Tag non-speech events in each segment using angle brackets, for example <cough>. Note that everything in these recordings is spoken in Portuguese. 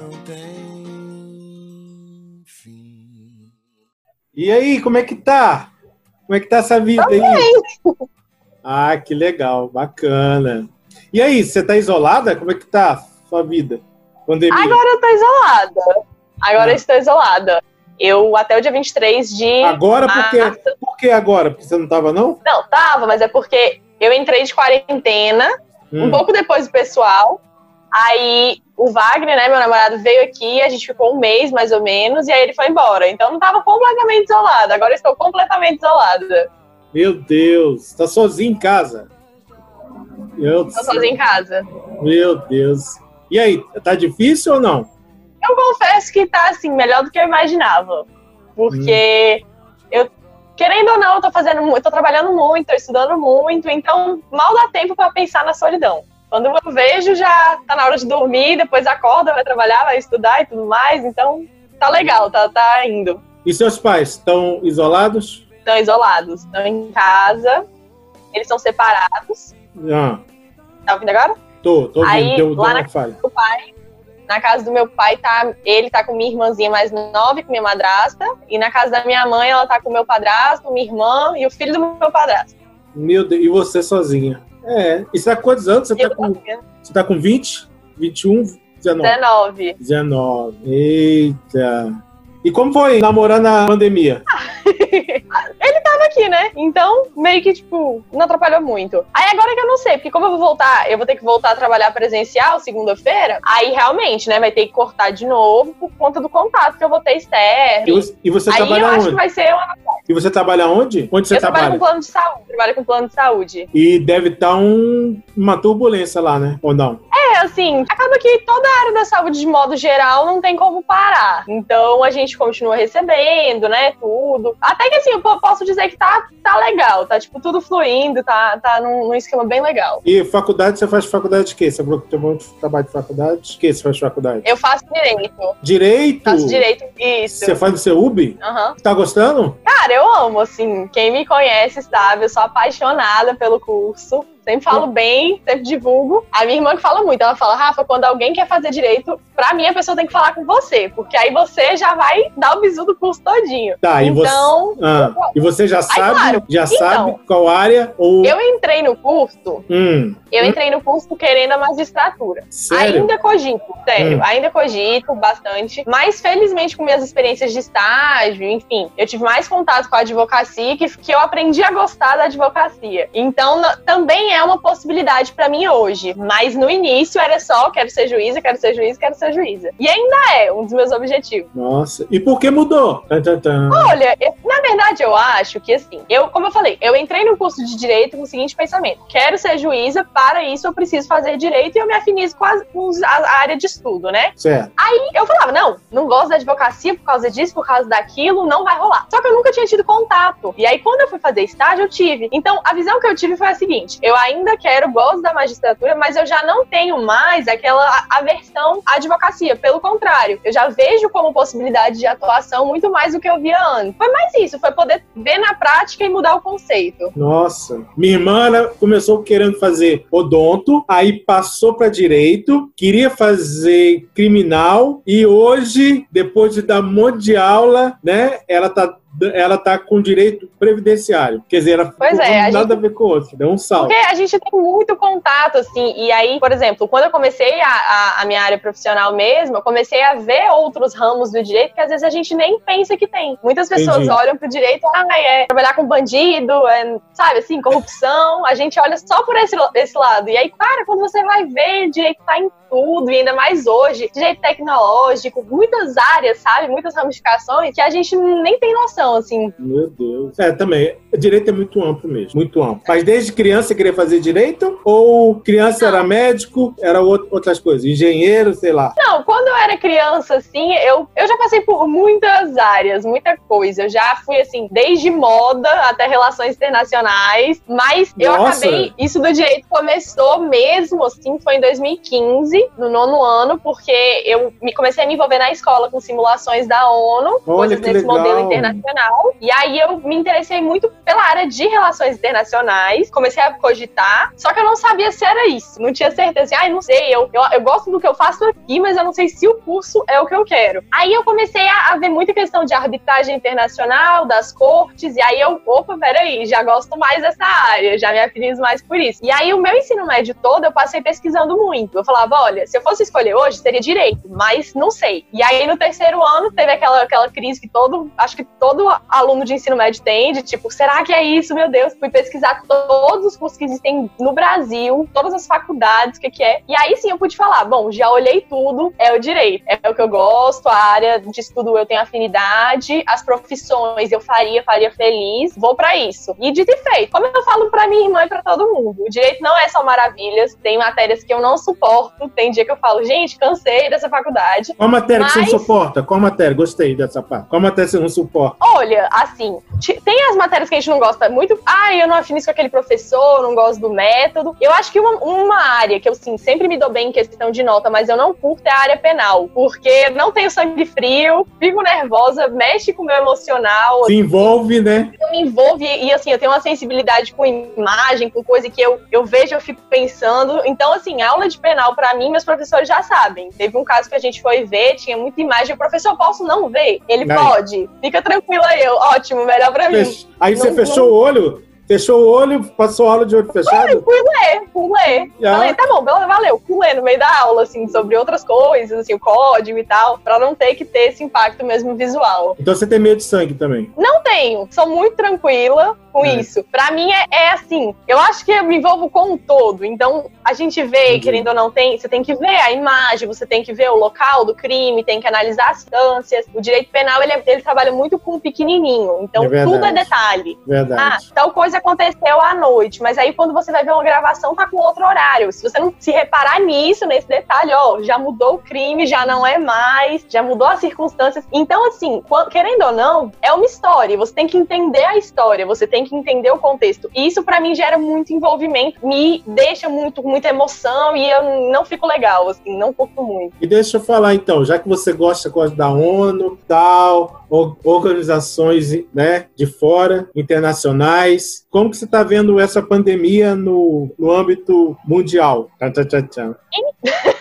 não tem fim. E aí, como é que tá? Como é que tá essa vida aí? Ah, que legal, bacana. E aí, você tá isolada? Como é que tá a sua vida? Pandemia. Agora eu tô isolada. Agora Ah. eu estou isolada. Eu, até o dia 23 de. Agora, por quê? março- Por que agora? Porque você não tava, não? Não, tava, mas é porque eu entrei de quarentena um Hum. pouco depois do pessoal. Aí o Wagner, né, meu namorado, veio aqui, a gente ficou um mês mais ou menos, e aí ele foi embora. Então eu não tava completamente isolada. Agora eu estou completamente isolada. Meu Deus, tá sozinho em casa. Meu, Tô sozinha em casa. meu Deus. E aí, tá difícil ou não? Eu confesso que tá assim, melhor do que eu imaginava. Porque eu, querendo ou não, eu tô fazendo muito, tô trabalhando muito, tô estudando muito, então mal dá tempo pra pensar na solidão. Quando eu vejo, já tá na hora de dormir, depois acorda, vai trabalhar, vai estudar e tudo mais, então tá legal, tá, tá indo. E seus pais estão isolados? Estão isolados, estão em casa, eles são separados. Ah, Tá ouvindo agora? tô, tô ouvindo. Aí, deu, deu lá uma na- falha. O pai, na casa do meu pai, tá, ele tá com minha irmãzinha mais nova com minha madrasta. E na casa da minha mãe, ela tá com meu padrasto, minha irmã e o filho do meu padrasto. Meu Deus, e você sozinha? É. E você tá com quantos anos? Você tá com, você tá com 20? 21? 19? 19. 19. Eita. E como foi namorando na pandemia? <laughs> Ele tava aqui, né? Então, meio que, tipo, não atrapalhou muito. Aí agora que eu não sei, porque como eu vou voltar, eu vou ter que voltar a trabalhar presencial segunda-feira, aí realmente, né, vai ter que cortar de novo por conta do contato que eu vou ter E externo. você, e você Aí eu trabalha acho que onde? vai ser uma... E você trabalha onde? Onde você eu trabalho trabalha? com plano de saúde, trabalho com plano de saúde. E deve estar um, uma turbulência lá, né? Ou não? É, assim, acaba que toda a área da saúde, de modo geral, não tem como parar. Então a gente continua recebendo, né, tudo. Até que assim, eu po- posso dizer que tá, tá legal, tá tipo tudo fluindo, tá, tá num, num esquema bem legal. E faculdade, você faz faculdade de quê? Você falou que tem um monte de trabalho de faculdade. De que você faz faculdade? Eu faço direito, Direito? faço direito, isso. Você faz no CEUB? Aham. Tá gostando? Cara, eu amo, assim, quem me conhece sabe, eu sou apaixonada pelo curso. Sempre falo bem, sempre divulgo. A minha irmã que fala muito, ela fala, Rafa, quando alguém quer fazer direito, pra mim a pessoa tem que falar com você, porque aí você já vai dar o bizu do curso todinho. Tá, e você. Então, Ah, e você já sabe? claro. Já Então, sabe qual área? Ou. eu entrei no curso, Hum, eu Hum? entrei no curso querendo a magistratura. sério? Ainda cogito, sério, Hum. ainda cogito bastante. Mas felizmente com minhas experiências de estágio, enfim, eu tive mais contato com a advocacia que, que eu aprendi a gostar da advocacia. Então também é uma possibilidade pra mim hoje. Mas no início era só quero ser juíza, quero ser juíza, quero ser juíza. E ainda é um dos meus objetivos. Nossa. E por que mudou? Olha, na verdade eu acho que assim, eu, como eu falei, eu entrei no curso de direito com o seguinte pensamento: quero ser juíza, para isso eu preciso fazer direito e eu me afinizo com, as- com a área de estudo, né? Certo. Aí eu falava, não, não gosto da advocacia por causa disso, por causa daquilo, não vai rolar. Só que eu nunca tinha tido contato. E aí, quando eu fui fazer estágio, eu tive. Então, a visão que eu tive foi a seguinte: eu ainda quero, gosto da magistratura, mas eu já não tenho mais aquela aversão à advocacia. Pelo contrário, eu já vejo como possibilidade de atuação muito mais do que eu via antes. Foi mais isso, foi poder ver na prática e mudar o conceito. Nossa. Minha irmã começou querendo fazer odonto, aí passou para direito, queria fazer criminal e hoje, depois de dar um monte de aula, né, ela tá ela tá com direito previdenciário. Quer dizer, ela Pois é, a nada a ver com o outro, deu um salto. Porque a gente tem muito contato, assim, e aí, por exemplo, quando eu comecei a, a, a minha área profissional mesmo, eu comecei a ver outros ramos do direito que às vezes a gente nem pensa que tem. Muitas pessoas Entendi. olham pro direito, ah, é trabalhar com bandido, é, sabe, assim, corrupção, a gente olha só por esse, esse lado. E aí, cara, quando você vai ver, direito tá em tudo, e ainda mais hoje, direito tecnológico, muitas áreas, sabe, muitas ramificações que a gente nem tem noção, assim. Meu Deus. É, também. Direito é muito amplo mesmo, muito amplo. Mas desde criança você queria fazer direito? Ou criança era médico, era out- outras coisas? Engenheiro, sei lá. Não, quando eu era criança, assim, eu, eu já passei por muitas áreas, muita coisa. Eu já fui, assim, desde moda até relações internacionais, mas eu Nossa! acabei. Isso do direito começou mesmo, assim, foi em 2015, no nono ano, porque eu me, comecei a me envolver na escola com simulações da ONU, Olha coisas que desse legal. modelo internacional. E aí eu me interessei muito pela área de relações internacionais. Comecei a cogitar, só que eu não sabia se era isso. Não tinha certeza. Ai, ah, não sei, eu, eu, eu, gosto do que eu faço aqui, mas eu não sei se o curso é o que eu quero. Aí eu comecei a, a ver muita questão de arbitragem internacional, das cortes, e aí eu, opa, peraí, já gosto mais dessa área, já me afinizo mais por isso. E aí o meu ensino médio todo eu passei pesquisando muito. Eu falava, olha, se eu fosse escolher hoje, seria direito, mas não sei. E aí no terceiro ano teve aquela, aquela crise que todo, acho que todo aluno de ensino médio tem, de tipo, será que é isso? Meu Deus, fui pesquisar todos os cursos que existem no Brasil, todas as faculdades, o que, que é. E aí sim eu pude falar, bom, já olhei tudo, é o direito, é o que eu gosto, a área de estudo eu tenho afinidade, as profissões eu faria, faria feliz, vou para isso. E dito e feito, como eu falo para minha irmã e para todo mundo, o direito não é só maravilhas, tem matérias que eu não suporto, tem dia que eu falo, gente, cansei dessa faculdade. Qual matéria mas... que você não suporta? Qual matéria? Gostei dessa parte. Qual matéria você não suporta? Olha, assim, tem as matérias que a gente não gosta muito, ah, eu não afino isso com aquele professor, não gosto do método. Eu acho que uma, uma área que eu, sim, sempre me dou bem em questão de nota, mas eu não curto é a área penal, porque não tenho sangue frio, fico nervosa, mexe com o meu emocional. Se envolve, né? Eu me envolvo e, e, assim, eu tenho uma sensibilidade com imagem, com coisa que eu, eu vejo, eu fico pensando. Então, assim, aula de penal, para mim, meus professores já sabem. Teve um caso que a gente foi ver, tinha muita imagem, o professor, posso não ver? Ele pode. Fica tranquilo aí, eu, ótimo, melhor pra mim. Aí não, você fechou não... o olho? Fechou o olho, passou a aula de olho fechado? Fui, fui ler, fui ler. Yeah. Falei, tá bom, valeu. Fui ler no meio da aula, assim, sobre outras coisas, assim, o código e tal, pra não ter que ter esse impacto mesmo visual. Então você tem medo de sangue também? Não tenho. Sou muito tranquila com é. isso. Pra mim é, é, assim, eu acho que eu me envolvo com um todo. Então, a gente vê, Entendi. querendo ou não, tem, você tem que ver a imagem, você tem que ver o local do crime, tem que analisar as instâncias. O direito penal, ele, ele trabalha muito com o pequenininho. Então, é tudo é detalhe. Verdade. Ah, tal coisa aconteceu à noite, mas aí quando você vai ver uma gravação, tá com outro horário. Se você não se reparar nisso, nesse detalhe, ó, já mudou o crime, já não é mais, já mudou as circunstâncias. Então, assim, querendo ou não, é uma história. Você tem que entender a história, você tem que entender o contexto. E isso para mim gera muito envolvimento, me deixa muito, muita emoção e eu não fico legal, assim, não curto muito. E deixa eu falar então, já que você gosta, gosta da ONU, tal, organizações né, de fora, internacionais. Como que você está vendo essa pandemia no, no âmbito mundial? Tchau, tchau, tchau. <laughs>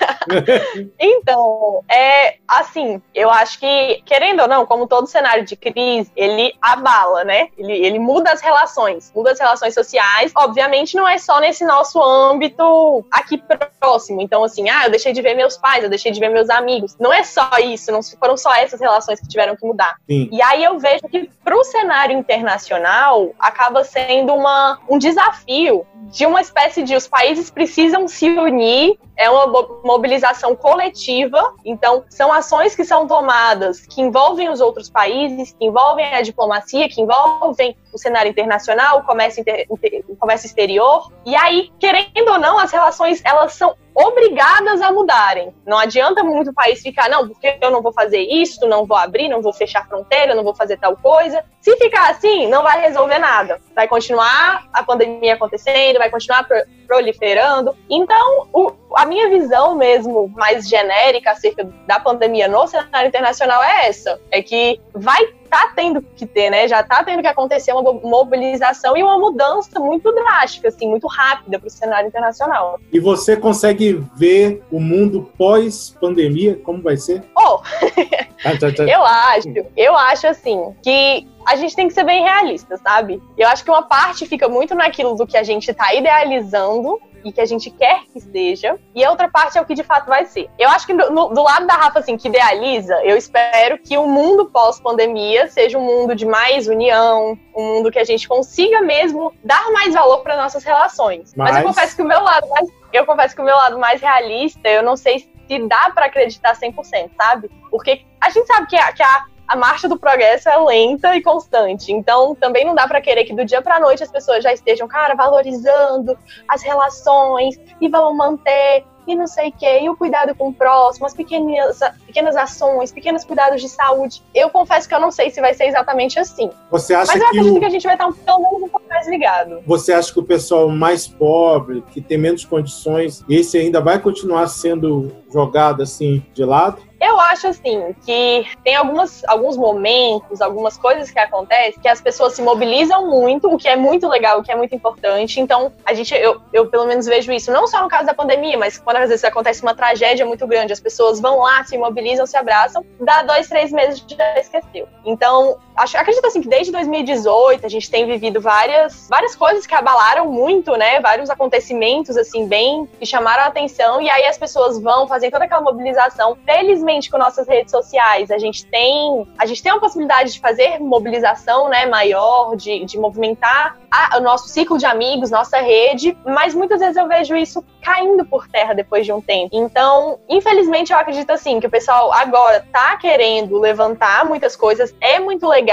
então, é assim, eu acho que, querendo ou não, como todo cenário de crise, ele abala, né? Ele, ele muda as relações, muda as relações sociais. Obviamente, não é só nesse nosso âmbito aqui próximo. Então, assim, ah, eu deixei de ver meus pais, eu deixei de ver meus amigos. Não é só isso, não foram só essas relações que tiveram que mudar. Sim. E aí eu vejo que para o cenário internacional acaba sendo uma, um desafio de uma espécie de os países precisam se unir é uma mobilização coletiva, então são ações que são tomadas que envolvem os outros países, que envolvem a diplomacia, que envolvem o cenário internacional, o comércio, inter, o comércio exterior. E aí, querendo ou não, as relações elas são obrigadas a mudarem. Não adianta muito o país ficar, não, porque eu não vou fazer isso, não vou abrir, não vou fechar fronteira, não vou fazer tal coisa. Se ficar assim, não vai resolver nada. Vai continuar a pandemia acontecendo, vai continuar proliferando. Então, o, a minha visão mesmo, mais genérica acerca da pandemia no cenário internacional é essa: é que vai tá tendo que ter, né? Já tá tendo que acontecer uma mobilização e uma mudança muito drástica, assim, muito rápida para o cenário internacional. E você consegue ver o mundo pós-pandemia como vai ser? Oh, <laughs> eu acho, eu acho assim que a gente tem que ser bem realista, sabe? Eu acho que uma parte fica muito naquilo do que a gente tá idealizando e que a gente quer que seja, e a outra parte é o que de fato vai ser. Eu acho que no, do lado da Rafa, assim, que idealiza, eu espero que o mundo pós-pandemia seja um mundo de mais união, um mundo que a gente consiga mesmo dar mais valor para nossas relações. Mas... Mas eu confesso que o meu lado mais, eu confesso que o meu lado mais realista, eu não sei se dá para acreditar 100%, sabe? Porque a gente sabe que a, que a a marcha do progresso é lenta e constante. Então, também não dá para querer que do dia para noite as pessoas já estejam, cara, valorizando as relações e vão manter e não sei o quê, e o cuidado com o próximo, as pequenas, pequenas ações, pequenos cuidados de saúde. Eu confesso que eu não sei se vai ser exatamente assim. Você acha Mas eu que acredito o... que a gente vai estar pelo menos um pouco mais ligado. Você acha que o pessoal mais pobre, que tem menos condições, esse ainda vai continuar sendo jogado assim de lado? Eu acho assim que tem algumas, alguns momentos, algumas coisas que acontecem que as pessoas se mobilizam muito, o que é muito legal, o que é muito importante. Então, a gente, eu, eu pelo menos vejo isso, não só no caso da pandemia, mas quando às vezes acontece uma tragédia muito grande, as pessoas vão lá, se mobilizam, se abraçam, dá dois, três meses já esqueceu. Então, acho, acredito assim que desde 2018 a gente tem vivido várias, várias coisas que abalaram muito, né? Vários acontecimentos assim bem que chamaram a atenção e aí as pessoas vão fazem toda aquela mobilização. Felizmente com nossas redes sociais a gente tem a gente tem uma possibilidade de fazer mobilização, né, maior, de, de movimentar a, o nosso ciclo de amigos, nossa rede, mas muitas vezes eu vejo isso caindo por terra depois de um tempo. Então, infelizmente eu acredito assim que o pessoal agora tá querendo levantar muitas coisas, é muito legal,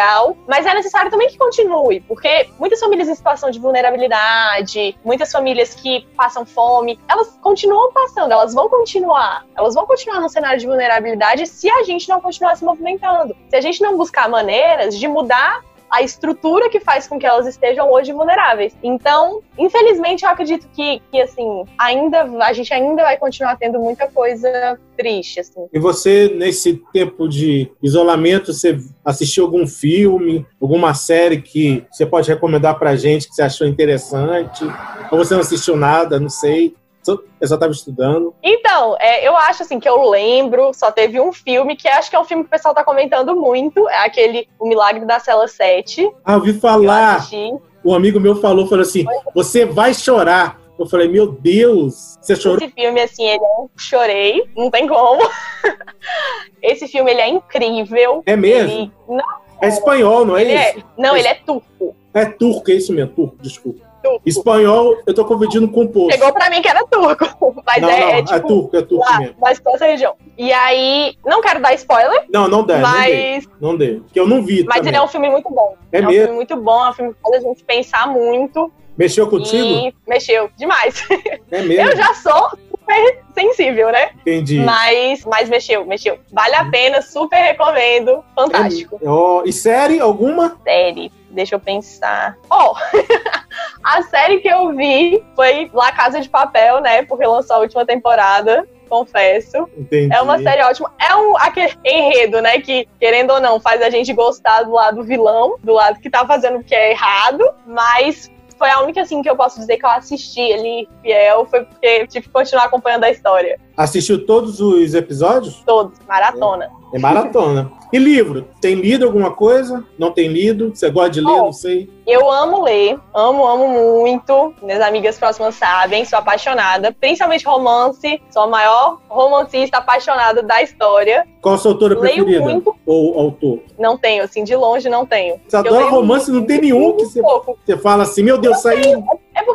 mas é necessário também que continue, porque muitas famílias em situação de vulnerabilidade, muitas famílias que passam fome, elas continuam passando, elas vão continuar, elas vão continuar no cenário de vulnerabilidade se a gente não continuar se movimentando. Se a gente não buscar maneiras de mudar a estrutura que faz com que elas estejam hoje vulneráveis. Então, infelizmente, eu acredito que, que assim, ainda a gente ainda vai continuar tendo muita coisa triste, assim. E você, nesse tempo de isolamento, você assistiu algum filme, alguma série que você pode recomendar pra gente que você achou interessante? Ou você não assistiu nada, não sei. Eu só estava estudando. Então, é, eu acho assim que eu lembro, só teve um filme que acho que é um filme que o pessoal tá comentando muito, é aquele O Milagre da Cela 7. Ah, eu ouvi falar. Eu um amigo meu falou, falou assim: "Você vai chorar". Eu falei, meu Deus, você chorou? Esse filme, assim, ele é... chorei, não tem como. <laughs> Esse filme, ele é incrível. É mesmo? Ele... Não, é espanhol, não é ele isso? É... Não, é... ele é turco. É turco, é isso mesmo, turco, desculpa. Turco. Espanhol, eu tô confundindo com poço. Chegou pra mim que era turco. <laughs> Mas não, é, não, é, tipo, é turco, é turco lá, mesmo. Mas essa região. E aí, não quero dar spoiler. Não, não dá, mas... não dê. Porque eu não vi. Mas também. ele é um filme muito bom. É, é um mesmo? filme muito bom, é um filme que faz a gente pensar muito. Mexeu contigo? E mexeu demais. É <laughs> mesmo? Eu já sou super sensível, né? Entendi. Mas, mas mexeu, mexeu. Vale a pena, super recomendo. Fantástico. É, oh, e série alguma? Série. Deixa eu pensar. Ó, oh, <laughs> a série que eu vi foi La Casa de Papel, né? Porque lançou a última temporada confesso. Entendi. É uma série ótima. É um aquele enredo, né? Que, querendo ou não, faz a gente gostar do lado vilão, do lado que tá fazendo o que é errado, mas foi a única, assim, que eu posso dizer que eu assisti ali fiel, foi porque eu tive que continuar acompanhando a história. Assistiu todos os episódios? Todos, maratona. É, é maratona. E livro? Tem lido alguma coisa? Não tem lido? Você gosta de ler? Oh, não sei. Eu amo ler, amo, amo muito. Minhas amigas próximas sabem, sou apaixonada. Principalmente romance, sou a maior romancista apaixonada da história. Qual a sua autora Leio preferida? muito. Ou autor? Não tenho, assim, de longe não tenho. Você adora romance, não tem nenhum que você, você fala assim, meu Deus, saiu. É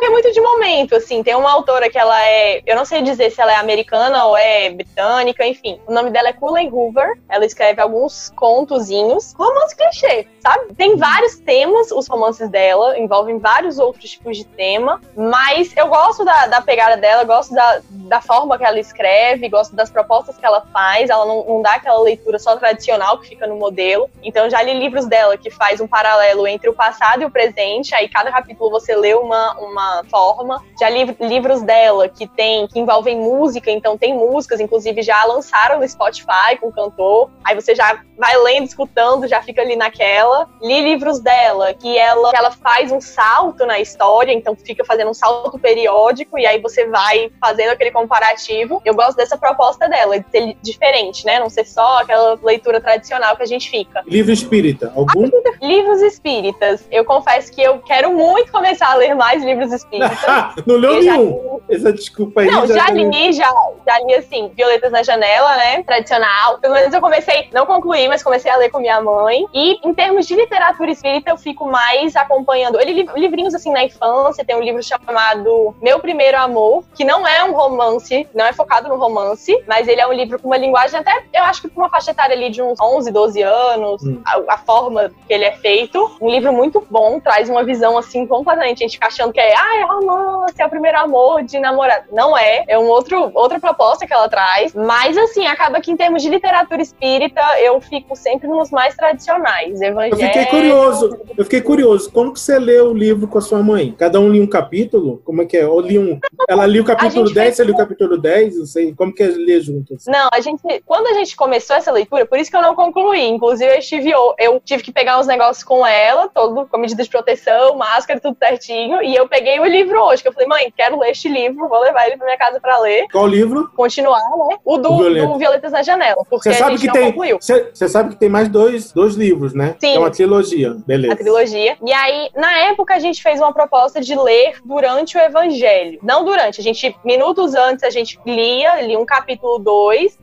porque é muito de momento, assim. Tem uma autora que ela é. Eu não sei dizer se ela é americana ou é britânica, enfim. O nome dela é Cullen Hoover. Ela escreve alguns contozinhos. Romance clichê, sabe? Tem vários temas, os romances dela, envolvem vários outros tipos de tema. Mas eu gosto da, da pegada dela, gosto da, da forma que ela escreve, gosto das propostas que ela faz. Ela não, não dá aquela leitura só tradicional que fica no modelo. Então já li livros dela que faz um paralelo entre o passado e o presente. Aí cada capítulo você lê uma, uma forma. Já li livros dela que tem que envolvem música, então tem músicas, inclusive já lançaram no Spotify com o cantor. Aí você já vai lendo, escutando, já fica ali naquela. Li livros dela que ela, que ela faz um salto na história, então fica fazendo um salto periódico e aí você vai fazendo aquele comparativo. Eu gosto dessa proposta dela, de ser diferente, né? Não ser só aquela leitura tradicional que a gente fica. Livro espírita, algum? Livros espíritas. Eu confesso que eu quero muito começar a ler mais livros espíritas. <laughs> não leu nenhum? Já... Essa desculpa aí. Não, já, já li, já, já li assim, Violetas na Janela, né? Tradicional. Pelo menos eu comecei, não concluí, mas comecei a ler com minha mãe. E em termos de literatura espírita, eu fico mais acompanhando. Ele livrinhos assim na infância, tem um livro chamado Meu Primeiro Amor, que não é um romance, não é focado no romance, mas ele é um livro com uma linguagem até, eu acho que com uma faixa etária ali de uns 11, 12 anos, hum. a, a, forma que ele é feito. Um livro muito bom, traz uma visão assim completamente, a gente fica achando que é, ah, é romance, é o primeiro amor de namorado. Não é, é um outro, outra proposta que ela traz. Mas, assim, acaba que em termos de literatura espírita, eu fico sempre nos mais tradicionais. Eu fiquei curioso, eu fiquei curioso. Como que você leu o livro com a sua mãe? Cada um lia um capítulo? Como é que é? Ou li um. Ela lia o capítulo 10, você lia o capítulo 10? Não sei. Como que é ler juntos? Não, a gente. Quando a gente começou essa leitura, por isso que eu não concluí. Inclusive, eu estive. Eu tive que pegar uns negócios com ela, todo com medidas de proteção, máscara, tudo certinho. E eu peguei o livro hoje, que eu falei, mãe, quero ler este livro, vou levar ele pra minha casa pra ler. Qual livro? Continuar, né? O do, o Violeta. do Violetas na Janela. Porque sabe que tem. Você sabe que tem mais dois, dois livros, né? Sim. É uma trilogia. Beleza. A trilogia. E aí, na época, a gente fez uma proposta de ler durante o Evangelho. Não durante, a gente, minutos antes, a gente lia, lia um capítulo 2,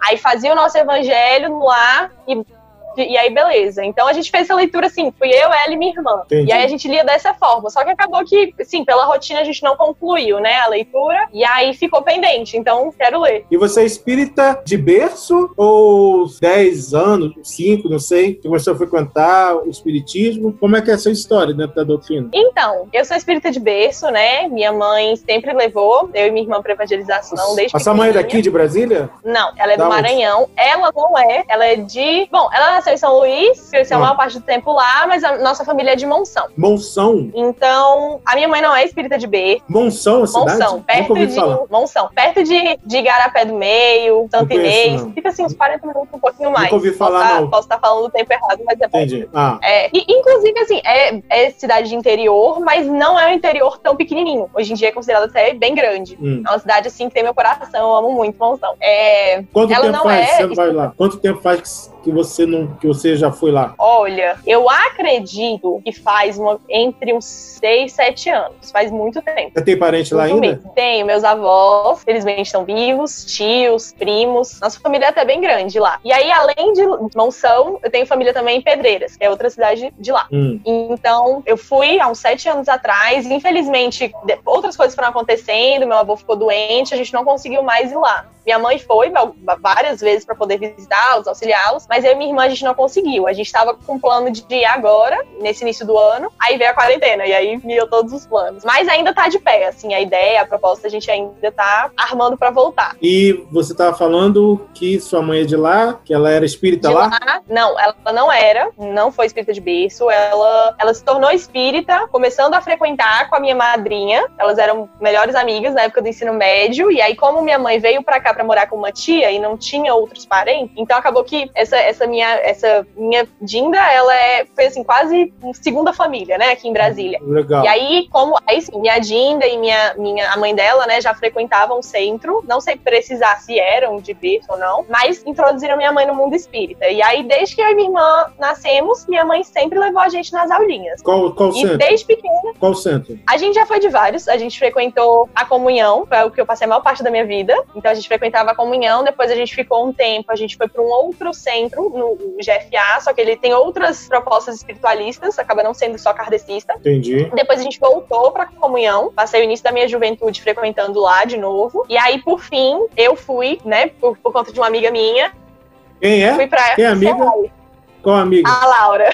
aí fazia o nosso Evangelho lá e e aí, beleza. Então a gente fez essa leitura assim, fui eu, ela e minha irmã. Entendi. E aí a gente lia dessa forma. Só que acabou que, assim, pela rotina a gente não concluiu, né, a leitura. E aí ficou pendente. Então, quero ler. E você é espírita de berço ou 10 anos, 5, não sei, que começou a frequentar o espiritismo? Como é que é essa história dentro da doutrina? Então, eu sou espírita de berço, né? Minha mãe sempre levou eu e minha irmã para evangelização desde A sua mãe é daqui de Brasília? Não, ela é da do Maranhão. Onde? Ela não é. Ela é de. Bom, ela nasceu em São Luís, cresceu a ah. maior parte do tempo lá, mas a nossa família é de Monção. Monção? Então, a minha mãe não é espírita de B. Monção, a cidade? Monção, perto de falar. Monção, perto de, de Igarapé do Meio, Santo Inês. Fica assim, uns 40 minutos, um pouquinho mais. Nunca ouvi falar, posso não. Tá, posso estar tá falando o tempo errado, mas é Entendi. Ah. É, e, inclusive, assim, é, é cidade de interior, mas não é um interior tão pequenininho. Hoje em dia é considerado até bem grande. Hum. É uma cidade, assim, que tem meu coração. Eu amo muito Monção. É, Quanto tempo faz? É... Você vai lá. Quanto tempo faz que você não que você já foi lá? Olha, eu acredito que faz uma, entre uns 6, 7 anos. Faz muito tempo. Você tem parente lá ainda? Mesmo. Tenho, meus avós, felizmente estão vivos, tios, primos. Nossa família é até bem grande lá. E aí, além de Monção, eu tenho família também em Pedreiras, que é outra cidade de lá. Hum. Então, eu fui há uns 7 anos atrás. Infelizmente, outras coisas foram acontecendo. Meu avô ficou doente, a gente não conseguiu mais ir lá. Minha mãe foi várias vezes para poder visitá-los, auxiliá-los, mas eu e minha irmã a gente não conseguiu. A gente estava com um plano de ir agora, nesse início do ano, aí veio a quarentena e aí miou todos os planos. Mas ainda tá de pé, assim, a ideia, a proposta a gente ainda tá armando para voltar. E você tava falando que sua mãe é de lá, que ela era espírita de lá? lá? Não, ela não era, não foi espírita de berço, ela, ela se tornou espírita, começando a frequentar com a minha madrinha. Elas eram melhores amigas na época do ensino médio, e aí como minha mãe veio para cá cá para morar com uma tia e não tinha outros parentes. Então acabou que essa, essa minha essa minha Dinda, ela é, foi assim, quase segunda família, né, aqui em Brasília. Legal. E aí, como aí sim, minha Dinda e minha, minha a mãe dela, né, já frequentavam o centro, não sei precisar se eram de berço ou não, mas introduziram minha mãe no mundo espírita. E aí, desde que eu e minha irmã nascemos, minha mãe sempre levou a gente nas aulinhas. Qual, qual e centro? desde pequena. Qual centro? A gente já foi de vários, a gente frequentou a comunhão, foi o que eu passei a maior parte da minha vida. Então a gente frequentava a comunhão, depois a gente ficou um tempo, a gente foi para um outro centro, no GFA, só que ele tem outras propostas espiritualistas, acaba não sendo só kardecista. Entendi. Depois a gente voltou para comunhão, passei o início da minha juventude frequentando lá de novo. E aí, por fim, eu fui, né, por, por conta de uma amiga minha. Quem é? Fui pra Quem é amiga? Qual amiga? A Laura.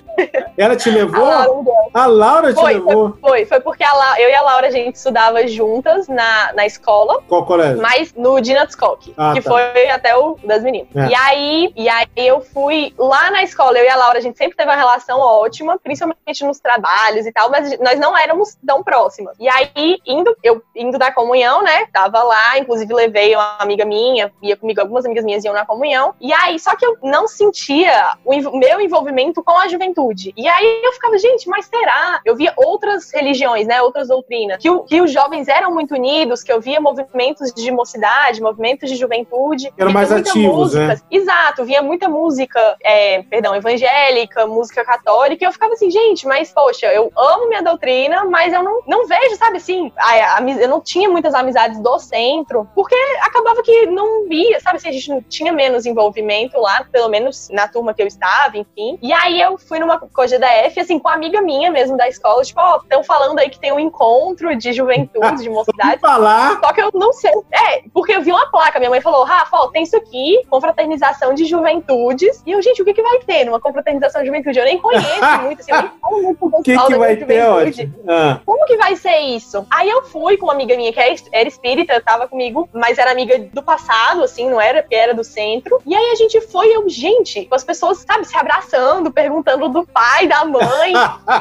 Ela te levou? A Laura, a Laura te foi, levou? Foi, foi, foi porque a eu e a Laura a gente estudava juntas na, na escola. Qual colégio? Mas no Dinatscock, ah, que tá. foi até o das meninas. É. E aí, e aí eu fui lá na escola, eu e a Laura, a gente sempre teve uma relação ótima, principalmente nos trabalhos e tal, mas nós não éramos tão próximas. E aí, indo, eu indo da comunhão, né? Tava lá, inclusive levei uma amiga minha, ia comigo, algumas amigas minhas iam na comunhão. E aí, só que eu não sentia o meu meu envolvimento com a juventude. E aí eu ficava, gente, mas será? Eu via outras religiões, né, outras doutrinas, que, o, que os jovens eram muito unidos, que eu via movimentos de mocidade, movimentos de juventude. Eram mais ativos, música. né? Exato, via muita música, é, perdão, evangélica, música católica, e eu ficava assim, gente, mas poxa, eu amo minha doutrina, mas eu não, não vejo, sabe assim, a, a, eu não tinha muitas amizades do centro, porque acabava que não via, sabe assim, a gente não tinha menos envolvimento lá, pelo menos na turma que eu estava, enfim. E aí eu fui numa coisa da F, assim, com uma amiga minha mesmo da escola, tipo, ó, oh, estão falando aí que tem um encontro de juventude, de <laughs> mocidade. falar. Só que eu não sei. É, porque eu vi uma placa, minha mãe falou, Rafa, ó, tem isso aqui, confraternização de juventudes. E eu, gente, o que, que vai ter numa confraternização de juventude? Eu nem conheço <laughs> muito, assim, eu nem falo muito com o que que vai ter, hoje? Ah. Como que vai ser isso? Aí eu fui com uma amiga minha que é era espírita, tava comigo, mas era amiga do passado, assim, não era, porque era do centro. E aí a gente foi, eu, gente, com as pessoas, sabe, se abraçando, perguntando do pai, da mãe,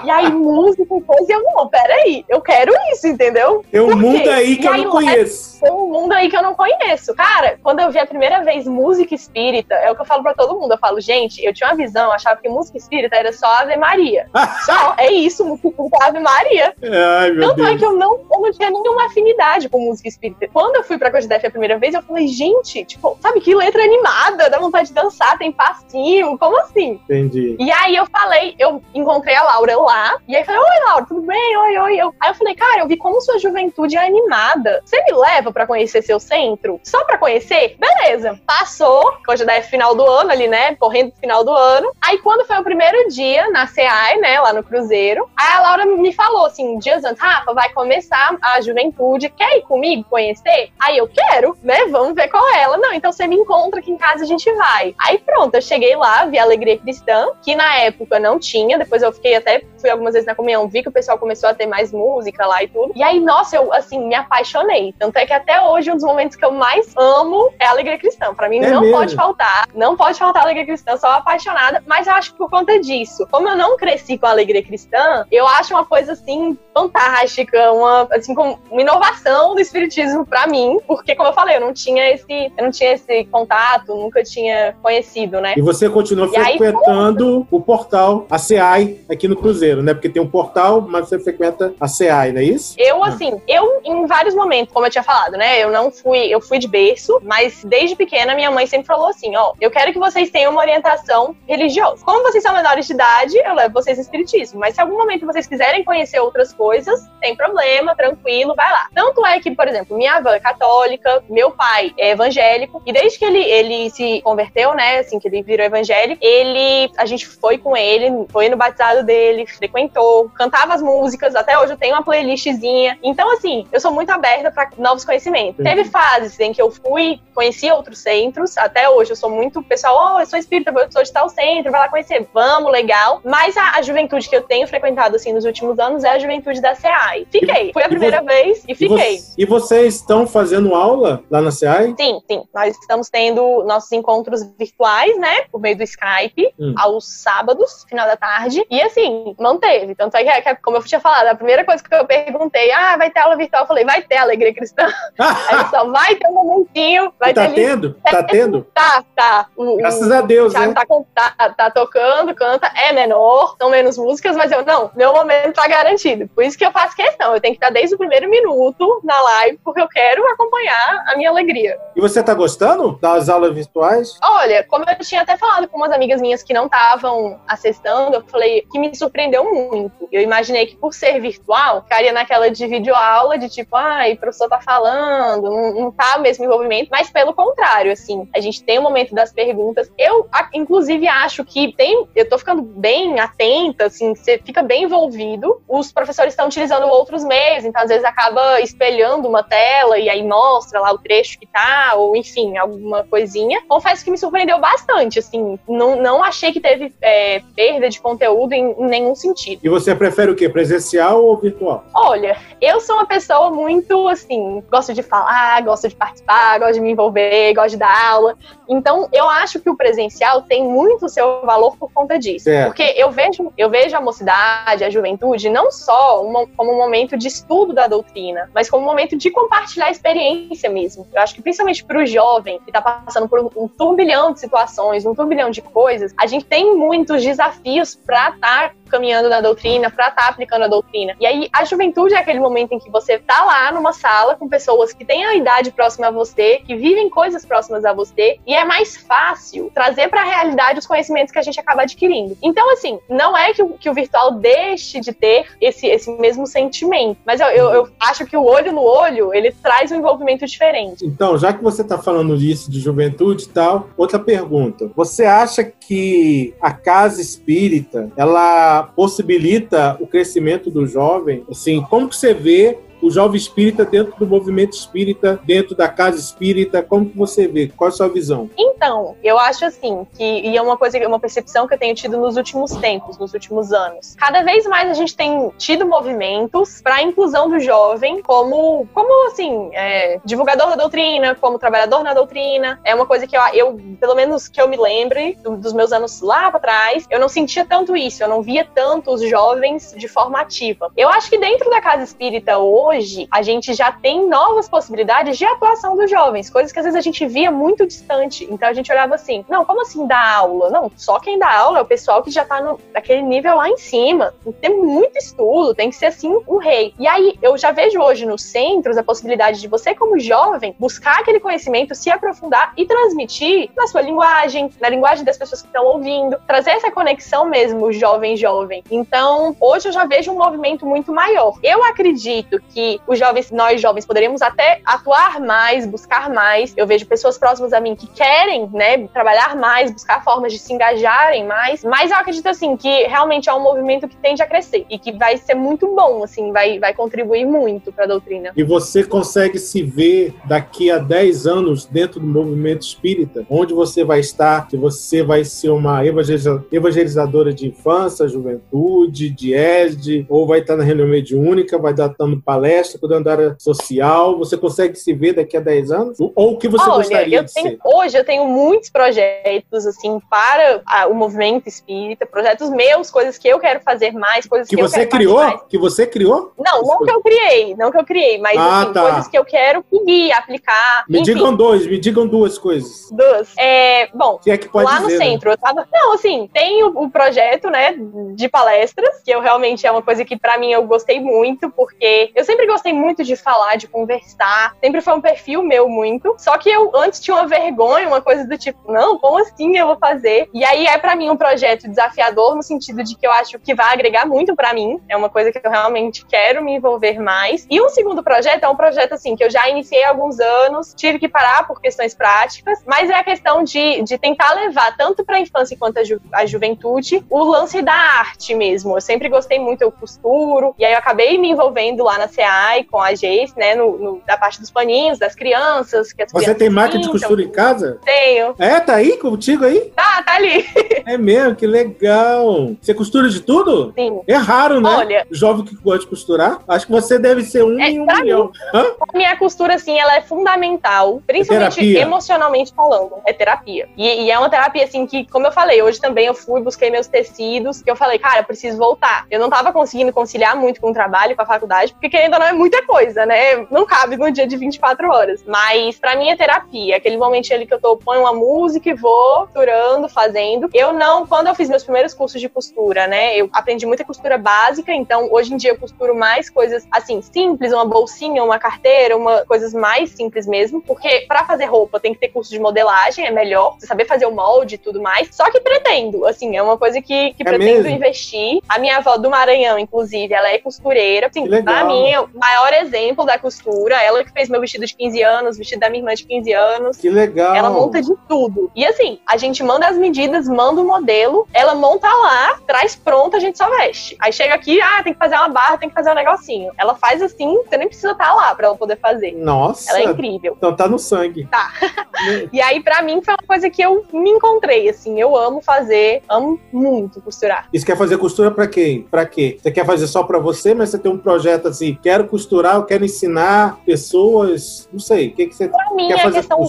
e aí música e coisa, e eu, não, peraí, eu quero isso, entendeu? Tem um mundo aí que eu não conheço. Tem um mundo aí que eu não conheço. Cara, quando eu vi a primeira vez música espírita, é o que eu falo pra todo mundo, eu falo, gente, eu tinha uma visão, achava que música espírita era só Ave Maria. <laughs> só, é isso, música espírita Ave Maria. Ai, meu Tanto Deus. é que eu não, eu não tinha nenhuma afinidade com música espírita. Quando eu fui pra Coisa Def a primeira vez, eu falei, gente, tipo, sabe que letra animada, dá vontade de dançar, tem passinho, como assim? Entendi. E aí eu falei, eu encontrei a Laura lá, e aí falei, oi, Laura, tudo bem? Oi, oi. Eu... Aí eu falei, cara, eu vi como sua juventude é animada. Você me leva pra conhecer seu centro? Só pra conhecer? Beleza. Passou, Coisa Def final do ano ali, né? Correndo pro final do ano. Aí quando foi o primeiro dia na CAI, né, lá no Cruzeiro, aí a Laura me falou assim, dias antes, Rafa, vai começar a juventude, quer ir comigo conhecer? Aí eu quero, né? Vamos ver qual é ela. Não, então você me encontra aqui em casa a gente vai. Aí pronto, eu cheguei lá, vi a Alegria Cristã, que na época não tinha, depois eu fiquei até, fui algumas vezes na comunhão, vi que o pessoal começou a ter mais música lá e tudo. E aí, nossa, eu assim, me apaixonei. Tanto é que até hoje um dos momentos que eu mais amo é a Alegria Cristã. Pra mim é não mesmo? pode faltar, não pode faltar a Alegria Cristã, sou apaixonada, mas eu acho que por conta disso, como eu não cresci com a Alegria Cristã, eu acho uma coisa assim fantástica, uma assim como uma inovação do espiritismo para mim, porque como eu falei, eu não tinha esse, eu não tinha esse contato, nunca tinha conhecido, né? E você continua e frequentando o portal, a CEAI aqui no Cruzeiro, né? Porque tem um portal, mas você frequenta a CEAI, não é isso? Eu assim, eu em vários momentos, como eu tinha falado, né? Eu não fui, eu fui de berço, mas desde pequena minha mãe sempre falou assim, ó, eu quero que vocês tenham uma orientação religiosa. Como vocês são menores de idade, eu levo vocês espiritismo, mas se algum momento vocês quiserem conhecer outras coisas, tem problema, tranquilo, vai lá. Tanto é que, por exemplo, minha avó é católica, meu pai é evangélico, e desde que ele, ele se converteu, né, assim, que ele virou evangélico, ele, a gente foi com ele, foi no batizado dele, frequentou, cantava as músicas, até hoje eu tenho uma playlistzinha. Então, assim, eu sou muito aberta para novos conhecimentos. Teve fases em que eu fui, conheci outros centros, até hoje eu sou muito pessoal, oh, eu sou espírita, eu sou de tal centro, vai lá conhecer, vamos, legal. Mas a, a juventude que eu tenho frequentado, assim, nos últimos anos é a juventude da CEAI. Fiquei. Fui a primeira você, vez e fiquei. E, vocês estão fazendo aula lá na CEAI? Sim, sim. Nós estamos tendo nossos encontros virtuais, né? Por meio do Skype, hum. aos sábados, final da tarde. E assim, manteve. Tanto é que, como eu tinha falado, a primeira coisa que eu perguntei, ah, vai ter aula virtual? Eu falei, vai ter alegria cristã. <laughs> Aí só vai ter um momentinho, vai tá ter. Tendo? Tá tendo? Tá, tá. O, Graças a Deus, né? Tá, tá, tá, tocando, canta, é menor, são menos músicas, mas eu, não, meu momento tá garantido. Por isso que eu faço questão, eu tenho que estar desde o primeiro minuto na live, porque eu quero acompanhar a minha alegria. E você tá gostando das aulas virtuais? Olha, como eu tinha até falado com umas amigas minhas que não estavam acessando, eu falei que me surpreendeu muito. Eu imaginei que por ser virtual, ficaria naquela de videoaula, de tipo, ai, o professor tá falando, não, não tá mesmo envolvimento, mas pelo contrário, assim, a gente tem o momento das perguntas. Eu, inclusive, acho que tem, eu tô ficando bem atenta, assim, você fica bem envolvido. Os professores estão utilizando outros meios, então às vezes acaba espelhando uma tela e aí mostra lá o trecho que tá, ou enfim, alguma coisinha. Confesso que me surpreendeu bastante, assim, não, não achei que teve é, perda de conteúdo em, em nenhum sentido. E você prefere o quê? Presencial ou virtual? Olha, eu sou uma pessoa muito, assim, gosto de falar, gosto de participar, gosto de me envolver, gosto de dar aula. Então, eu acho que o presencial tem muito seu valor por conta disso. É. Porque eu vejo, eu vejo a mocidade, a juventude, não só uma, como um momento de estudo da doutrina, mas como um momento de compartilhar a experiência mesmo. Eu acho que principalmente para o jovem que está passando por um turbilhão de situações, um turbilhão de coisas, a gente tem muitos desafios para estar tá caminhando na doutrina, para estar tá aplicando a doutrina. E aí, a juventude é aquele momento em que você tá lá numa sala com pessoas que têm a idade próxima a você, que vivem coisas próximas a você, e é mais fácil trazer para a realidade os conhecimentos que a gente acaba adquirindo. Então, assim, não é que o, que o virtual deixe de ter esse, esse mesmo sentimento, mas eu, eu, eu acho que o olho no olho, ele traz um envolvimento diferente. Então, já que você tá falando disso, de juventude e tal, outra pergunta. Você acha que a casa espírita, ela possibilita o crescimento do jovem. Assim, como que você vê o jovem espírita dentro do movimento espírita, dentro da casa espírita? Como que você vê? Qual é a sua visão? Então, eu acho assim que e é uma coisa, uma percepção que eu tenho tido nos últimos tempos, nos últimos anos. Cada vez mais a gente tem tido movimentos para a inclusão do jovem como, como assim, é, divulgador da doutrina, como trabalhador na doutrina. É uma coisa que eu, eu pelo menos que eu me lembre do, dos meus anos lá para trás, eu não sentia tanto isso, eu não via tanto os jovens de forma ativa. Eu acho que dentro da casa espírita hoje hoje a gente já tem novas possibilidades de atuação dos jovens, coisas que às vezes a gente via muito distante. Então a gente olhava assim: não, como assim dar aula? Não, só quem dá aula é o pessoal que já tá no, naquele nível lá em cima. Tem muito estudo, tem que ser assim um rei. E aí eu já vejo hoje nos centros a possibilidade de você, como jovem, buscar aquele conhecimento, se aprofundar e transmitir na sua linguagem, na linguagem das pessoas que estão ouvindo, trazer essa conexão mesmo, jovem-jovem. Então, hoje eu já vejo um movimento muito maior. Eu acredito que os jovens, nós jovens, poderíamos até atuar mais, buscar mais. Eu vejo pessoas próximas a mim que querem, né, trabalhar mais, buscar formas de se engajarem mais, mas eu acredito, assim, que realmente é um movimento que tende a crescer e que vai ser muito bom, assim, vai, vai contribuir muito para a doutrina. E você consegue se ver daqui a 10 anos dentro do movimento espírita, onde você vai estar, se você vai ser uma evangelizadora de infância, juventude, de ESD, ou vai estar na reunião mediúnica, vai estar dando palestra palestra, cuidando da área social? Você consegue se ver daqui a 10 anos? Ou o que você Olha, gostaria de tenho, ser? Hoje eu tenho muitos projetos, assim, para a, o movimento espírita, projetos meus, coisas que eu quero fazer mais, coisas que, que você criou? Que você criou? Não, não que eu criei, não que eu criei, mas ah, assim, tá. coisas que eu quero seguir, aplicar. Me enfim. digam dois, me digam duas coisas. Duas. É, bom, é lá dizer, no né? centro, né? eu tava. Não, assim, tem o, o, projeto, né, de palestras, que eu realmente é uma coisa que para mim eu gostei muito, porque eu sempre sempre gostei muito de falar, de conversar. Sempre foi um perfil meu muito. Só que eu antes tinha uma vergonha, uma coisa do tipo, não, como assim eu vou fazer? E aí é para mim um projeto desafiador no sentido de que eu acho que vai agregar muito para mim. É uma coisa que eu realmente quero me envolver mais. E um segundo projeto é um projeto assim que eu já iniciei há alguns anos, tive que parar por questões práticas, mas é a questão de, de tentar levar tanto para a infância quanto a, ju a juventude o lance da arte mesmo. Eu sempre gostei muito, eu costuro, e aí eu acabei me envolvendo lá na CA com a Jace, né, no, no, da parte dos paninhos, das crianças. Que as Você crianças tem máquina de costura em casa? Tenho. É, tá aí contigo aí? Tá, tá ali. É mesmo, que legal. Você costura de tudo? Sim. É raro, né? Olha. Jovem que gosta de costurar. Acho que você deve ser um é, em um milhão. Mim, minha costura, assim, ela é fundamental, principalmente é emocionalmente falando. É terapia. E, e, é uma terapia, assim, que, como eu falei, hoje também eu fui, busquei meus tecidos, que eu falei, cara, eu preciso voltar. Eu não tava conseguindo conciliar muito com o trabalho, com a faculdade, porque querendo não, é muita coisa, né? Não cabe num dia de 24 horas. Mas para mim é terapia. Aquele momento ali que eu tô, ponho uma música e vou costurando, fazendo. Eu não, quando eu fiz meus primeiros cursos de costura, né? Eu aprendi muita costura básica, então hoje em dia eu costuro mais coisas assim, simples, uma bolsinha, uma carteira, uma coisas mais simples mesmo, porque para fazer roupa tem que ter curso de modelagem, é melhor, você saber fazer o molde e tudo mais. Só que pretendo, assim, é uma coisa que, que é pretendo mesmo? investir. A minha avó do Maranhão, inclusive, ela é costureira. Assim, pra mim, maior exemplo da costura. Ela que fez meu vestido de 15 anos, vestido da minha irmã de 15 anos. Que legal. Ela monta de tudo. E assim, a gente manda as medidas, manda o modelo, ela monta lá, traz pronto, a gente só veste. Aí chega aqui, ah, tem que fazer uma barra, tem que fazer um negocinho. Ela faz assim, você nem precisa estar tá lá pra ela poder fazer. Nossa. Ela é incrível. Então tá no sangue. Tá. <laughs> e aí, pra mim, foi uma coisa que eu me encontrei, assim. Eu amo fazer, amo muito costurar. E você quer fazer costura pra quem? Pra quê? Você quer fazer só pra você, mas você tem um projeto assim, quero costurar, eu quero ensinar pessoas, não sei, o que, que você pra mim, quer fazer questão,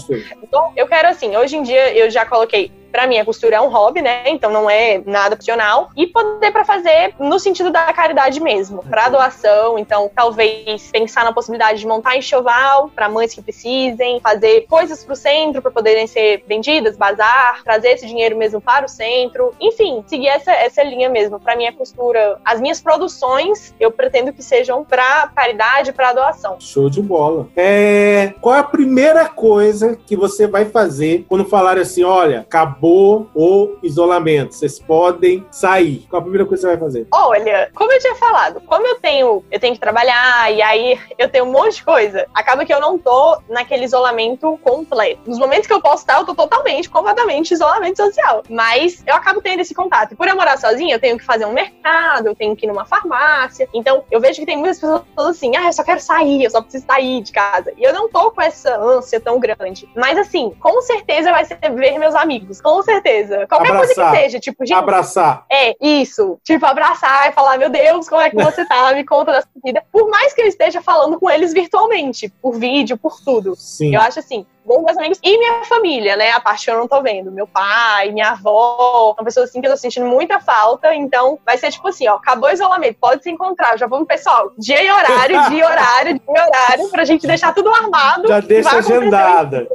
Eu quero assim, hoje em dia eu já coloquei para mim a costura é um hobby, né? Então não é nada opcional. E poder para fazer no sentido da caridade mesmo, para doação. Então talvez pensar na possibilidade de montar enxoval para mães que precisem, fazer coisas para o centro para poderem ser vendidas, bazar, trazer esse dinheiro mesmo para o centro. Enfim, seguir essa, essa linha mesmo. Para mim a costura, as minhas produções eu pretendo que sejam para caridade, para doação. Show de bola. É, qual é a primeira coisa que você vai fazer quando falar assim, olha, acabou acabou o isolamento, vocês podem sair. Qual a primeira coisa que você vai fazer? Olha, como eu tinha falado, como eu tenho, eu tenho que trabalhar e aí eu tenho um monte de coisa, acaba que eu não tô naquele isolamento completo. Nos momentos que eu posso estar, eu tô totalmente, completamente isolamento social. Mas eu acabo tendo esse contato. Por eu morar sozinha, eu tenho que fazer um mercado, eu tenho que ir numa farmácia. Então, eu vejo que tem muitas pessoas assim, ah, eu só quero sair, eu só preciso sair de casa. E eu não tô com essa ânsia tão grande. Mas assim, com certeza vai ser ver meus amigos. Com certeza. Qualquer Abraçar. coisa que seja, tipo, gente, Abraçar. é, isso. Tipo, abraçar e falar, meu Deus, como é que você tá? Me conta da sua vida. Por mais que eu esteja falando com eles virtualmente, por vídeo, por tudo. Sim. Eu acho assim, bom meus amigos e minha família, né? A parte que eu não tô vendo. Meu pai, minha avó, uma pessoa assim que eu tô sentindo muita falta. Então, vai ser tipo assim, ó, acabou o isolamento, pode se encontrar. Já vamos, pessoal, dia e horário, dia e <laughs> horário, dia e horário, pra gente deixar tudo armado. Já deixa agendada.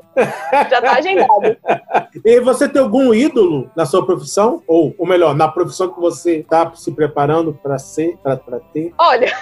Já tá agendado. <laughs> E você tem algum ídolo na sua profissão? Ou, ou melhor, na profissão que você está se preparando para ser, para ter? Olha,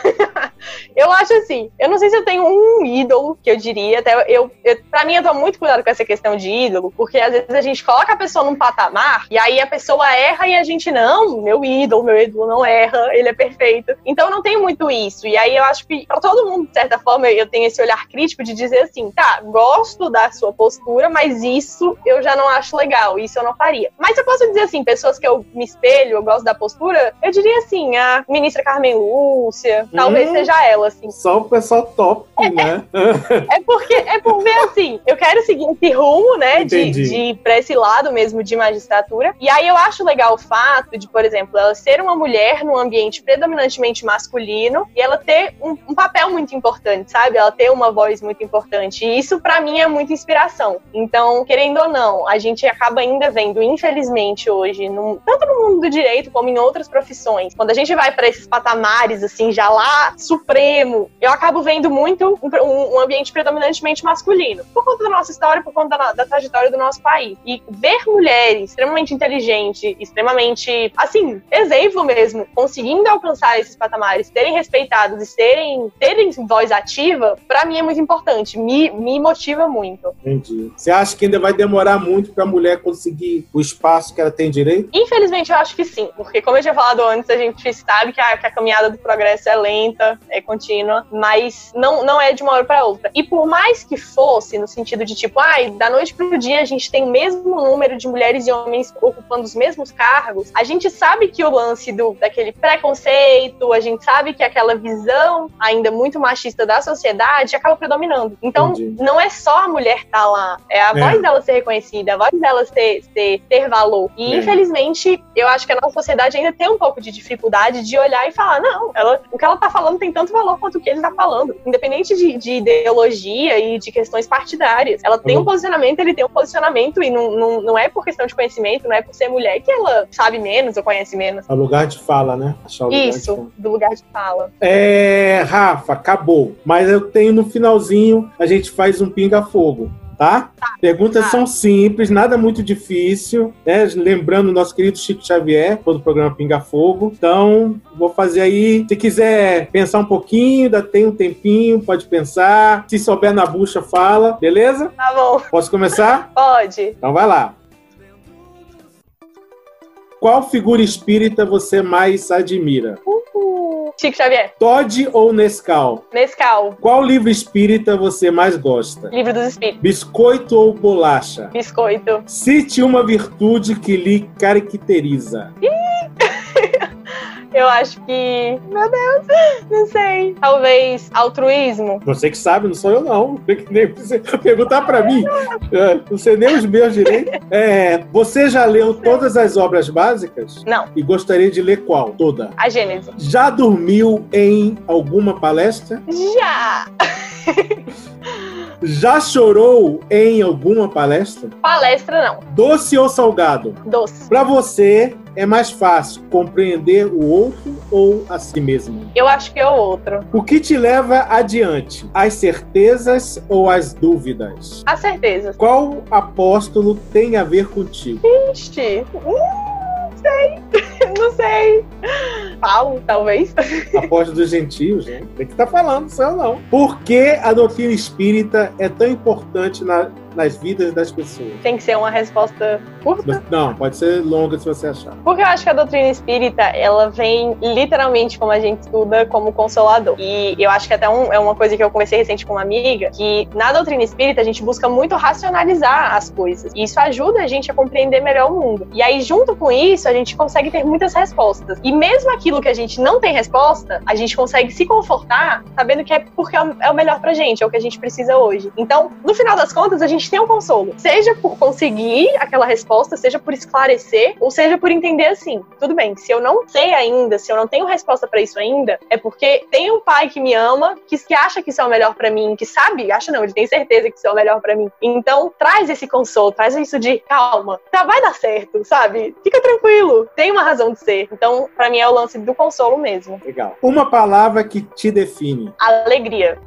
<laughs> eu acho assim, eu não sei se eu tenho um ídolo que eu diria, até eu, eu para mim eu tô muito cuidado com essa questão de ídolo, porque às vezes a gente coloca a pessoa num patamar e aí a pessoa erra e a gente não, meu ídolo, meu ídolo não erra, ele é perfeito. Então não tenho muito isso. E aí eu acho que para todo mundo, de certa forma, eu tenho esse olhar crítico de dizer assim, tá, gosto da sua postura, mas isso eu já não acho legal, isso eu não faria. Mas eu posso dizer assim, pessoas que eu me espelho, eu gosto da postura, eu diria assim, a ministra Carmen Lúcia, talvez Hum. seja ela, assim. Só o pessoal top, né? <laughs> É porque é por ver assim, eu quero seguir esse rumo, né, de, Entendi. de ir pra esse lado mesmo de magistratura. E aí eu acho legal o fato de, por exemplo, ela ser uma mulher num ambiente predominantemente masculino e ela ter um, um papel muito importante, sabe? Ela ter uma voz muito importante. E isso pra mim é muita inspiração. Então, querendo ou não, a gente acaba ainda vendo, infelizmente, hoje, num- tanto no mundo do direito como em outras profissões, quando a gente vai pra esses patamares, assim, já lá supremo, eu acabo vendo muito um, um- um ambiente predominantemente masculino, por conta da nossa história, por conta da, da trajetória do nosso país. E ver mulheres extremamente inteligentes, extremamente, assim, exemplo mesmo, conseguindo alcançar esses patamares, serem respeitados e serem, terem voz ativa, pra mim é muito importante, me, me motiva muito. Entendi. Você acha que ainda vai demorar muito para a mulher conseguir o espaço que ela tem direito? Infelizmente, eu acho que sim, porque como eu tinha falado antes, a gente sabe que a, que a caminhada do progresso é lenta, é contínua, mas não, não é de uma hora para outra. E por mais que fosse, no sentido de tipo, ai, da noite pro dia a gente tem o mesmo número de mulheres e homens ocupando os mesmos cargos, a gente sabe que o lance do, daquele preconceito, a gente sabe que aquela visão ainda muito machista da sociedade acaba predominando. Então, Entendi. não é só a mulher estar lá, é a É. voz dela ser reconhecida, a voz dela ser, ser, ter valor. E, É. infelizmente, eu acho que a nossa sociedade ainda tem um pouco de dificuldade de olhar e falar: não, ela, o que ela tá falando tem tanto valor quanto o que ele tá falando. Independente de, de ideologia e de questões partidárias. Ela tem um posicionamento, ele tem um posicionamento, e não, não, não é por questão de conhecimento, não é por ser mulher que ela sabe menos ou conhece menos. É o lugar de fala, né? Isso, fala. do lugar de fala. É, Rafa, acabou. Mas eu tenho no finalzinho, a gente faz um pinga-fogo, tá? Perguntas Tá. são simples, nada muito difícil, né? Lembrando o nosso querido Chico Xavier, todo o programa Pinga Fogo. Então, vou fazer aí. Se quiser pensar um pouquinho, ainda tem um tempinho, pode pensar. Se souber na bucha, fala, beleza? Tá bom, Posso começar? pode. Então vai lá. Qual figura espírita você mais admira? Uh, Chico Xavier, Todd ou Nescau? Nescau, Qual livro espírita você mais gosta? Livro dos Espíritos, Biscoito ou bolacha? Biscoito. Cite uma virtude que lhe caracteriza. Eu acho que. Meu Deus, <laughs> não sei. Talvez altruísmo. Você que sabe, não sou eu não. <laughs> Nem perguntar pra mim. É, Não sei nem os meus direitos. É, você já leu todas as obras básicas? Não, E gostaria de ler qual? Toda. a Gênese. Já dormiu em alguma palestra? Já! <laughs> Já chorou em alguma palestra? Palestra não. Doce ou salgado? Doce. Para você, é mais fácil compreender o outro ou a si mesmo? Eu acho que é o outro. O que te leva adiante? As certezas ou as dúvidas? A certeza. Qual apóstolo tem a ver contigo? Ixi. Hum, Não sei. <laughs> Não sei. Paulo, talvez. Apóstolo dos gentios, né? Tem que estar falando, só eu não. Por que a doutrina espírita é tão importante na nas vidas das pessoas? Tem que ser uma resposta curta? Não, pode ser longa se você achar. Porque eu acho que a doutrina espírita, ela vem literalmente, como a gente estuda, como consolador. E eu acho que até um, é uma coisa que eu conversei recente com uma amiga, que na doutrina espírita a gente busca muito racionalizar as coisas. E isso ajuda a gente a compreender melhor o mundo. E aí, junto com isso, a gente consegue ter muitas respostas. E mesmo aquilo que a gente não tem resposta, a gente consegue se confortar sabendo que é porque é, é o melhor pra gente, é o que a gente precisa hoje. Então, no final das contas, a gente tem um consolo. Seja por conseguir aquela resposta, seja por esclarecer, ou seja por entender assim. Tudo bem, se eu não sei ainda, se eu não tenho resposta para isso ainda, é porque tem um pai que me ama, que, que acha que isso é o melhor para mim, que sabe, acha não, ele tem certeza que isso é o melhor para mim. Então, traz esse consolo, traz isso de calma, tá, vai dar certo, sabe? Fica tranquilo, tem uma razão de ser. Então, para mim é o lance do consolo mesmo. Legal. Uma palavra que te define. Alegria.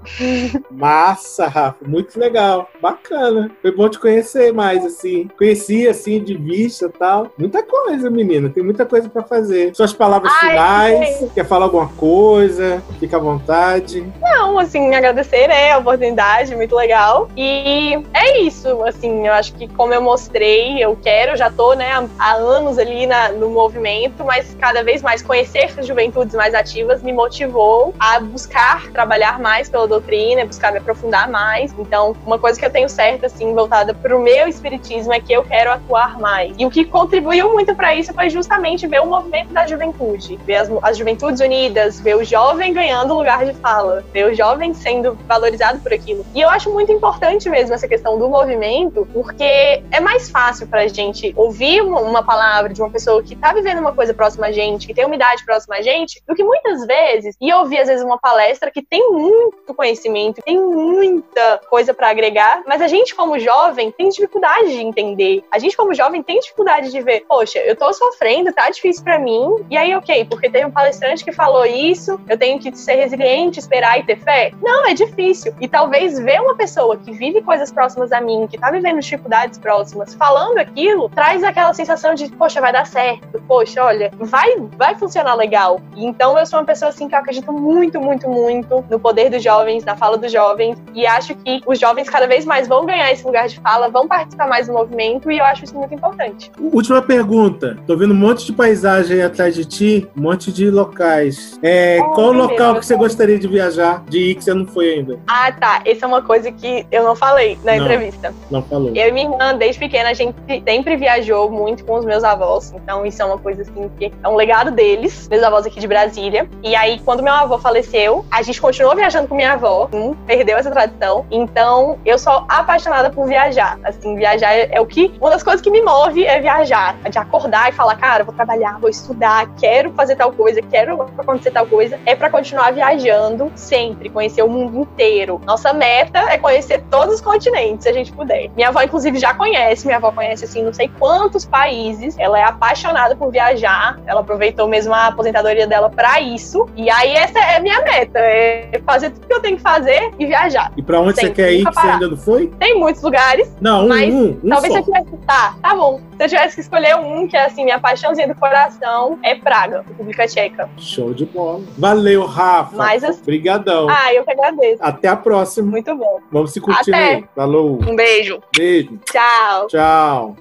Massa, Rafa, muito legal. Bacana. Foi bom te conhecer mais, assim. Conheci, assim, de vista e tal. Muita coisa, menina. Tem muita coisa para fazer. Suas palavras Ai, finais. Quer falar alguma coisa? Fica à vontade. Não, assim, agradecer, né, a oportunidade, muito legal. E é isso, assim, eu acho que como eu mostrei, eu quero, já tô, né, há anos ali na, no movimento, mas cada vez mais conhecer juventudes mais ativas me motivou a buscar trabalhar mais pela doutrina, buscar me aprofundar mais. Então, uma coisa que eu tenho certa, assim, voltada para o meu espiritismo é que eu quero atuar mais. E o que contribuiu muito para isso foi justamente ver o movimento da juventude, ver as, as juventudes unidas, ver o jovem ganhando lugar de fala, ver o jovem sendo valorizado por aquilo. E eu acho muito importante mesmo essa questão do movimento, porque é mais fácil para a gente ouvir uma palavra de uma pessoa que está vivendo uma coisa próxima a gente, que tem uma idade próxima a gente, do que muitas vezes, e ouvir às vezes uma palestra que tem muito conhecimento, tem muita coisa para agregar, mas a gente como jovem tem dificuldade de entender. A gente como jovem tem dificuldade de ver, poxa, eu tô sofrendo, tá difícil para mim, e aí ok, porque teve um palestrante que falou isso, eu tenho que ser resiliente, esperar e ter fé? Não, é difícil. E talvez ver uma pessoa que vive coisas próximas a mim, que tá vivendo dificuldades próximas, falando aquilo, traz aquela sensação de, poxa, vai dar certo, poxa, olha, vai, vai funcionar legal. E então eu sou uma pessoa assim que eu acredito muito, muito, muito no poder dos jovens, na fala dos jovens, e acho que os jovens cada vez mais vão ganhar esse lugar de fala, vão participar mais do movimento, e eu acho isso muito importante. Última pergunta. Tô vendo um monte de paisagem atrás de ti, um monte de locais. É, oh, qual o local que você gostaria de viajar, de ir que você não foi ainda? Ah, tá. Essa é uma coisa que eu não falei na não, entrevista. Não falou. Eu e minha irmã, desde pequena, a gente sempre viajou muito com os meus avós. Então, isso é uma coisa assim que é um legado deles, meus avós aqui de Brasília. E aí, quando meu avô faleceu, a gente continuou viajando com minha avó, hum, perdeu essa tradição. Então, eu sou apaixonada por viajar. Assim, viajar é, é o que. Uma das coisas que me move é viajar. De acordar e falar, cara, vou trabalhar, vou estudar, quero fazer tal coisa, quero acontecer tal coisa. É para continuar viajando sempre, conhecer o mundo inteiro. Nossa meta é conhecer todos os continentes, se a gente puder. Minha avó, inclusive, já conhece. Minha avó conhece, assim, não sei quantos países. Ela é apaixonada por viajar. Ela aproveitou mesmo a aposentadoria dela para isso. E aí, essa é a minha meta: é fazer tudo que eu tenho que fazer e viajar. E para onde Sempre. você quer ir que você ainda não foi? Tem muitos lugares. Não, um, mas um, um talvez só. eu tivesse. Tá, tá bom. Se eu tivesse que escolher um, que é assim, minha paixãozinha do coração, é Praga, República Tcheca. Show de bola. Valeu, Rafa. Mas, assim, Obrigadão. Ah, eu que agradeço. Até a próxima. Muito bom. Vamos se curtir Até. aí. Falou. Um beijo. Beijo. Tchau. Tchau.